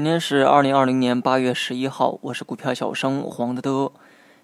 今天是二零二零年八月十一号，我是股票小生黄德德。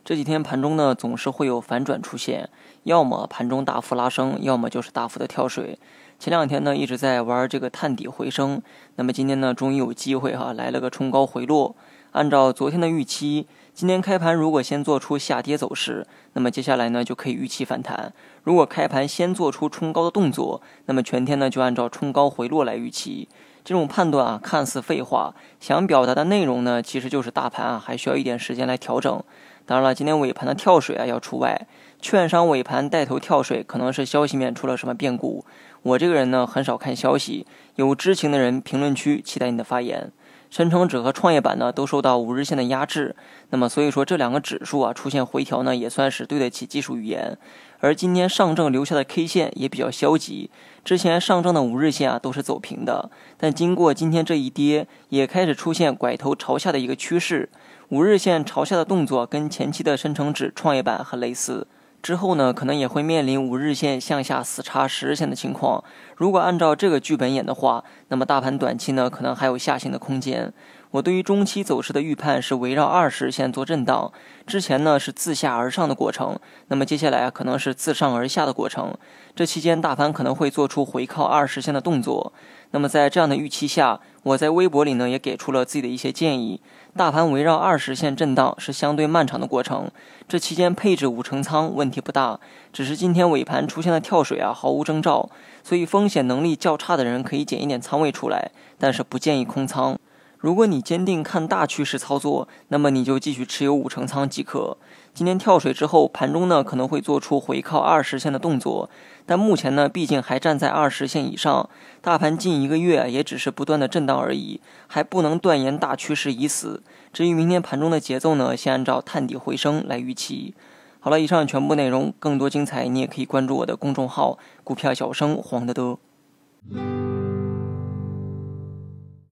这几天盘中呢，总是会有反转出现，要么盘中大幅拉升，要么就是大幅的跳水。前两天呢，一直在玩这个探底回升，那么今天呢，终于有机会哈，来了个冲高回落。按照昨天的预期，今天开盘如果先做出下跌走势，那么接下来呢，就可以预期反弹。如果开盘先做出冲高的动作，那么全天呢，就按照冲高回落来预期。这种判断啊，看似废话，想表达的内容呢，其实就是大盘啊还需要一点时间来调整。当然了，今天尾盘的跳水啊要除外，券商尾盘带头跳水，可能是消息面出了什么变故。我这个人呢，很少看消息，有知情的人评论区期待你的发言。深成指和创业板呢都受到五日线的压制，那么所以说这两个指数啊出现回调呢也算是对得起技术语言。而今天上证留下的 K 线也比较消极，之前上证的五日线啊都是走平的，但经过今天这一跌，也开始出现拐头朝下的一个趋势。五日线朝下的动作跟前期的深成指、创业板很类似。之后呢，可能也会面临五日线向下死叉十日线的情况。如果按照这个剧本演的话，那么大盘短期呢，可能还有下行的空间。我对于中期走势的预判是围绕二十日线做震荡，之前呢是自下而上的过程，那么接下来可能是自上而下的过程。这期间大盘可能会做出回靠二十线的动作。那么在这样的预期下，我在微博里呢也给出了自己的一些建议。大盘围绕二十线震荡是相对漫长的过程，这期间配置五成仓问题不大，只是今天尾盘出现了跳水啊毫无征兆，所以风险能力较差的人可以减一点仓位出来，但是不建议空仓。如果你坚定看大趋势操作，那么你就继续持有五成仓即可。今天跳水之后，盘中呢可能会做出回靠二十线的动作，但目前呢毕竟还站在二十线以上，大盘近一个月也只是不断的震荡而已，还不能断言大趋势已死。至于明天盘中的节奏呢，先按照探底回升来预期。好了，以上全部内容，更多精彩你也可以关注我的公众号“股票小生黄德德”。